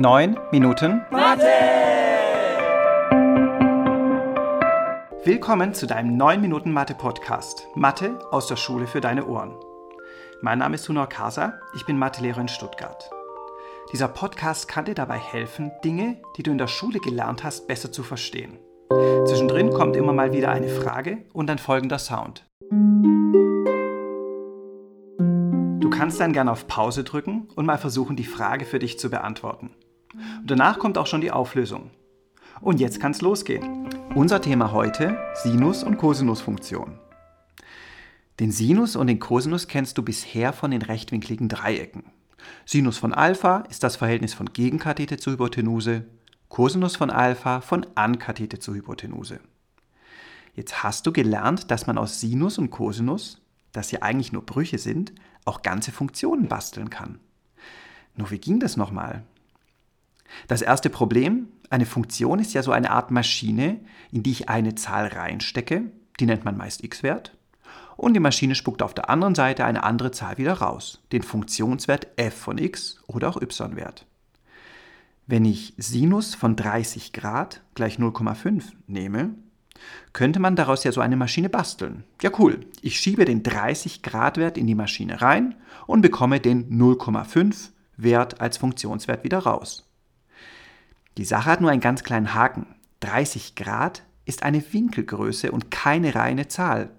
9 Minuten Mathe! Willkommen zu deinem 9 Minuten Mathe Podcast. Mathe aus der Schule für deine Ohren. Mein Name ist Hunor Kasa, ich bin Mathelehrer in Stuttgart. Dieser Podcast kann dir dabei helfen, Dinge, die du in der Schule gelernt hast, besser zu verstehen. Zwischendrin kommt immer mal wieder eine Frage und ein folgender Sound. Du kannst dann gerne auf Pause drücken und mal versuchen, die Frage für dich zu beantworten. Und danach kommt auch schon die Auflösung. Und jetzt kann es losgehen. Unser Thema heute: Sinus- und Cosinusfunktion. Den Sinus und den Cosinus kennst du bisher von den rechtwinkligen Dreiecken. Sinus von Alpha ist das Verhältnis von Gegenkathete zur Hypotenuse, Cosinus von Alpha von Ankathete zur Hypotenuse. Jetzt hast du gelernt, dass man aus Sinus und Cosinus, das ja eigentlich nur Brüche sind, auch ganze Funktionen basteln kann. Nur wie ging das nochmal? Das erste Problem, eine Funktion ist ja so eine Art Maschine, in die ich eine Zahl reinstecke, die nennt man meist x-Wert, und die Maschine spuckt auf der anderen Seite eine andere Zahl wieder raus, den Funktionswert f von x oder auch y-Wert. Wenn ich Sinus von 30 Grad gleich 0,5 nehme, könnte man daraus ja so eine Maschine basteln. Ja cool, ich schiebe den 30 Grad Wert in die Maschine rein und bekomme den 0,5 Wert als Funktionswert wieder raus. Die Sache hat nur einen ganz kleinen Haken. 30 Grad ist eine Winkelgröße und keine reine Zahl.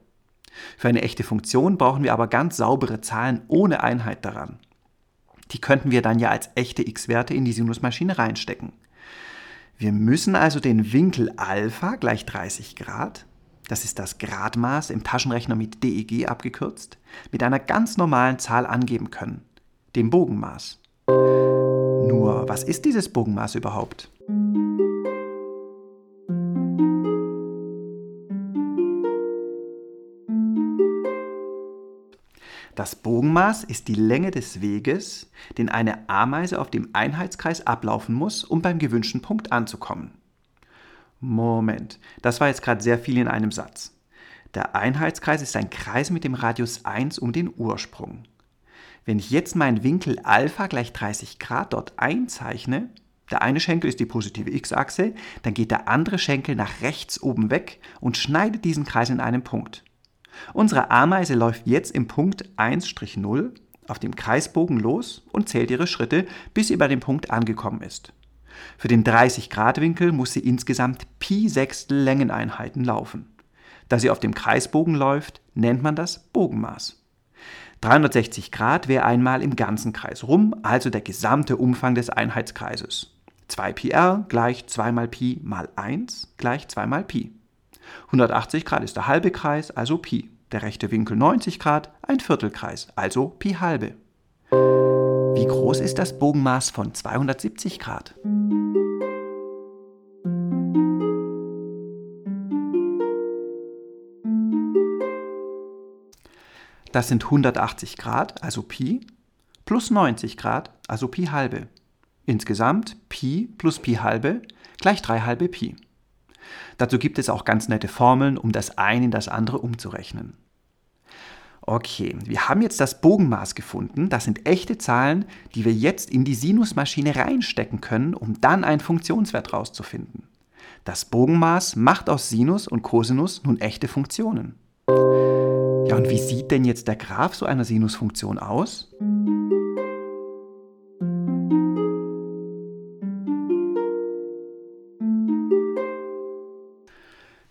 Für eine echte Funktion brauchen wir aber ganz saubere Zahlen ohne Einheit daran. Die könnten wir dann ja als echte x-Werte in die Sinusmaschine reinstecken. Wir müssen also den Winkel Alpha gleich 30 Grad, das ist das Gradmaß im Taschenrechner mit DEG abgekürzt, mit einer ganz normalen Zahl angeben können, dem Bogenmaß. Nur, was ist dieses Bogenmaß überhaupt? Das Bogenmaß ist die Länge des Weges, den eine Ameise auf dem Einheitskreis ablaufen muss, um beim gewünschten Punkt anzukommen. Moment, das war jetzt gerade sehr viel in einem Satz. Der Einheitskreis ist ein Kreis mit dem Radius 1 um den Ursprung. Wenn ich jetzt meinen Winkel Alpha gleich 30 Grad dort einzeichne, der eine Schenkel ist die positive x-Achse, dann geht der andere Schenkel nach rechts oben weg und schneidet diesen Kreis in einem Punkt. Unsere Ameise läuft jetzt im Punkt 1-0 auf dem Kreisbogen los und zählt ihre Schritte, bis sie bei dem Punkt angekommen ist. Für den 30-Grad-Winkel muss sie insgesamt Pi Sechstel Längeneinheiten laufen. Da sie auf dem Kreisbogen läuft, nennt man das Bogenmaß. 360 Grad wäre einmal im ganzen Kreis rum, also der gesamte Umfang des Einheitskreises. 2 Pi r gleich 2 mal Pi mal 1 gleich 2 mal Pi. 180 Grad ist der halbe Kreis, also Pi. Der rechte Winkel 90 Grad, ein Viertelkreis, also Pi halbe. Wie groß ist das Bogenmaß von 270 Grad? Das sind 180 Grad, also Pi, plus 90 Grad, also Pi halbe. Insgesamt Pi plus Pi halbe gleich 3 halbe Pi. Dazu gibt es auch ganz nette Formeln, um das eine in das andere umzurechnen. Okay, wir haben jetzt das Bogenmaß gefunden. Das sind echte Zahlen, die wir jetzt in die Sinusmaschine reinstecken können, um dann einen Funktionswert rauszufinden. Das Bogenmaß macht aus Sinus und Cosinus nun echte Funktionen. Ja, und wie sieht denn jetzt der Graph so einer Sinusfunktion aus?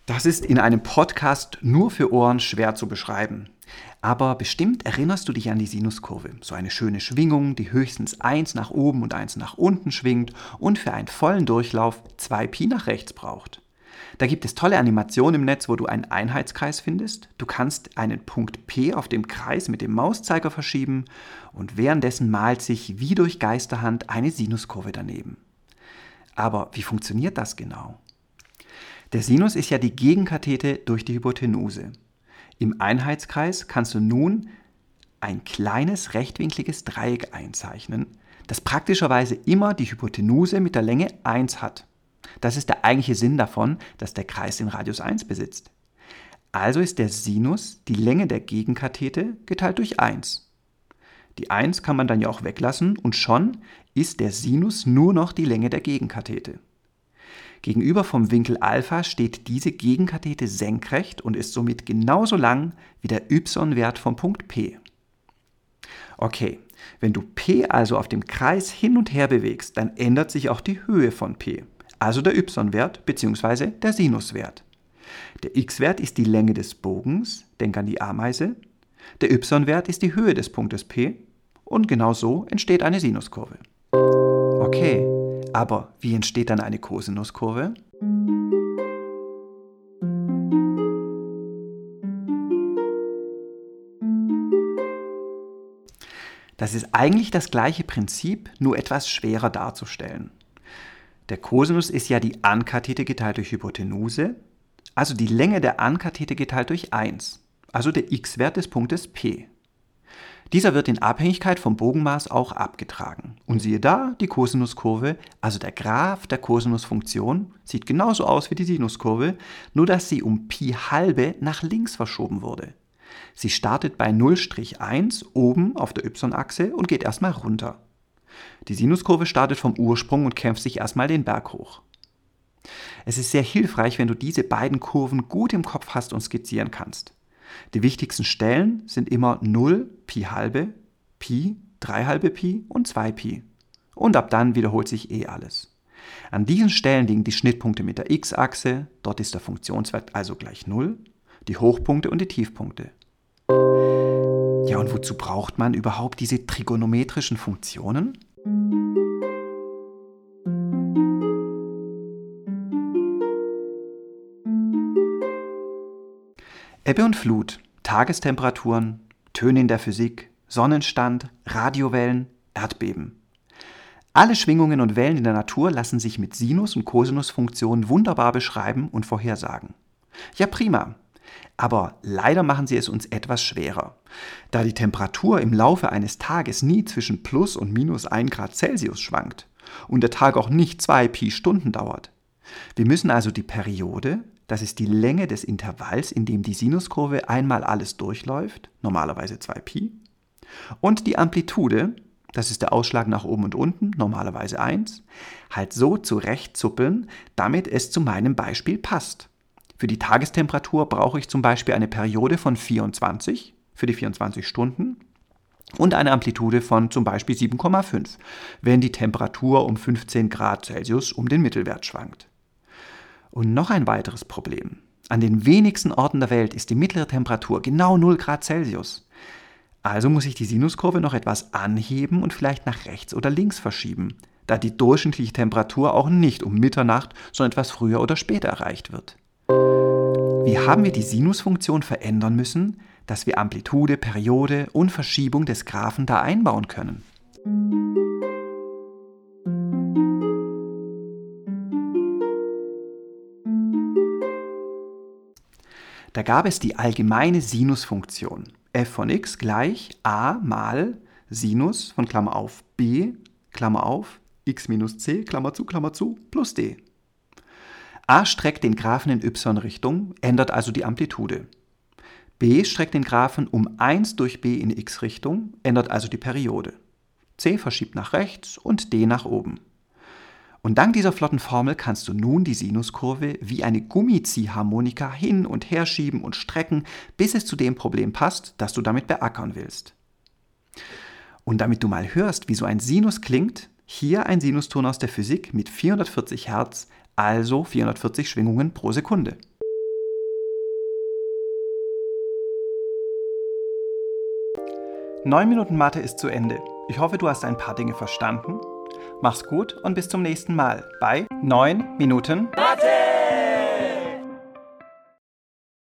Das ist in einem Podcast nur für Ohren schwer zu beschreiben. Aber bestimmt erinnerst du dich an die Sinuskurve. So eine schöne Schwingung, die höchstens 1 nach oben und 1 nach unten schwingt und für einen vollen Durchlauf 2 Pi nach rechts braucht. Da gibt es tolle Animationen im Netz, wo du einen Einheitskreis findest. Du kannst einen Punkt P auf dem Kreis mit dem Mauszeiger verschieben und währenddessen malt sich wie durch Geisterhand eine Sinuskurve daneben. Aber wie funktioniert das genau? Der Sinus ist ja die Gegenkathete durch die Hypotenuse. Im Einheitskreis kannst du nun ein kleines rechtwinkliges Dreieck einzeichnen, das praktischerweise immer die Hypotenuse mit der Länge 1 hat. Das ist der eigentliche Sinn davon, dass der Kreis den Radius 1 besitzt. Also ist der Sinus die Länge der Gegenkathete geteilt durch 1. Die 1 kann man dann ja auch weglassen und schon ist der Sinus nur noch die Länge der Gegenkathete. Gegenüber vom Winkel Alpha steht diese Gegenkathete senkrecht und ist somit genauso lang wie der y-Wert vom Punkt P. Okay, wenn du P also auf dem Kreis hin und her bewegst, dann ändert sich auch die Höhe von P, also der y-Wert bzw. der Sinuswert. Der x-Wert ist die Länge des Bogens, denk an die Ameise. Der y-Wert ist die Höhe des Punktes P und genau so entsteht eine Sinuskurve. Okay, aber wie entsteht dann eine Kosinuskurve? Das ist eigentlich das gleiche Prinzip, nur etwas schwerer darzustellen. Der Kosinus ist ja die Ankathete geteilt durch Hypotenuse, also die Länge der Ankathete geteilt durch 1, also der x-Wert des Punktes P. Dieser wird in Abhängigkeit vom Bogenmaß auch abgetragen. Und siehe da, die Kosinuskurve, also der Graph der Kosinusfunktion, sieht genauso aus wie die Sinuskurve, nur dass sie um Pi halbe nach links verschoben wurde. Sie startet bei 0,1 oben auf der y-Achse und geht erstmal runter. Die Sinuskurve startet vom Ursprung und kämpft sich erstmal den Berg hoch. Es ist sehr hilfreich, wenn du diese beiden Kurven gut im Kopf hast und skizzieren kannst. Die wichtigsten Stellen sind immer 0, Pi halbe, Pi, 3 halbe Pi und 2 Pi. Und ab dann wiederholt sich eh alles. An diesen Stellen liegen die Schnittpunkte mit der x-Achse, dort ist der Funktionswert also gleich 0, die Hochpunkte und die Tiefpunkte. Ja, und wozu braucht man überhaupt diese trigonometrischen Funktionen? Ebbe und Flut, Tagestemperaturen, Töne in der Physik, Sonnenstand, Radiowellen, Erdbeben. Alle Schwingungen und Wellen in der Natur lassen sich mit Sinus- und Cosinusfunktionen wunderbar beschreiben und vorhersagen. Ja, prima. Aber leider machen sie es uns etwas schwerer. Da die Temperatur im Laufe eines Tages nie zwischen plus und minus 1 Grad Celsius schwankt und der Tag auch nicht zwei Pi Stunden dauert. Wir müssen also die Periode, das ist die Länge des Intervalls, in dem die Sinuskurve einmal alles durchläuft, normalerweise 2 Pi, und die Amplitude, das ist der Ausschlag nach oben und unten, normalerweise 1, halt so zurechtzuppeln, damit es zu meinem Beispiel passt. Für die Tagestemperatur brauche ich zum Beispiel eine Periode von 24 für die 24 Stunden und eine Amplitude von zum Beispiel 7,5, wenn die Temperatur um 15 Grad Celsius um den Mittelwert schwankt. Und noch ein weiteres Problem. An den wenigsten Orten der Welt ist die mittlere Temperatur genau 0 Grad Celsius. Also muss ich die Sinuskurve noch etwas anheben und vielleicht nach rechts oder links verschieben, da die durchschnittliche Temperatur auch nicht um Mitternacht, sondern etwas früher oder später erreicht wird. Wie haben wir die Sinusfunktion verändern müssen, dass wir Amplitude, Periode und Verschiebung des Graphen da einbauen können? Da gab es die allgemeine Sinusfunktion f von x gleich a mal Sinus von Klammer auf b, Klammer auf, x minus c, Klammer zu, Klammer zu, plus d. A streckt den Graphen in y-Richtung, ändert also die Amplitude. B streckt den Graphen um 1 durch b in x-Richtung, ändert also die Periode. C verschiebt nach rechts und D nach oben. Und dank dieser flotten Formel kannst du nun die Sinuskurve wie eine Gummiziehharmonika hin und her schieben und strecken, bis es zu dem Problem passt, das du damit beackern willst. Und damit du mal hörst, wie so ein Sinus klingt, hier ein Sinuston aus der Physik mit 440 Hertz also 440 Schwingungen pro Sekunde. Neun Minuten Mathe ist zu Ende. Ich hoffe, du hast ein paar Dinge verstanden. Mach's gut und bis zum nächsten Mal bei 9 Minuten Mathe!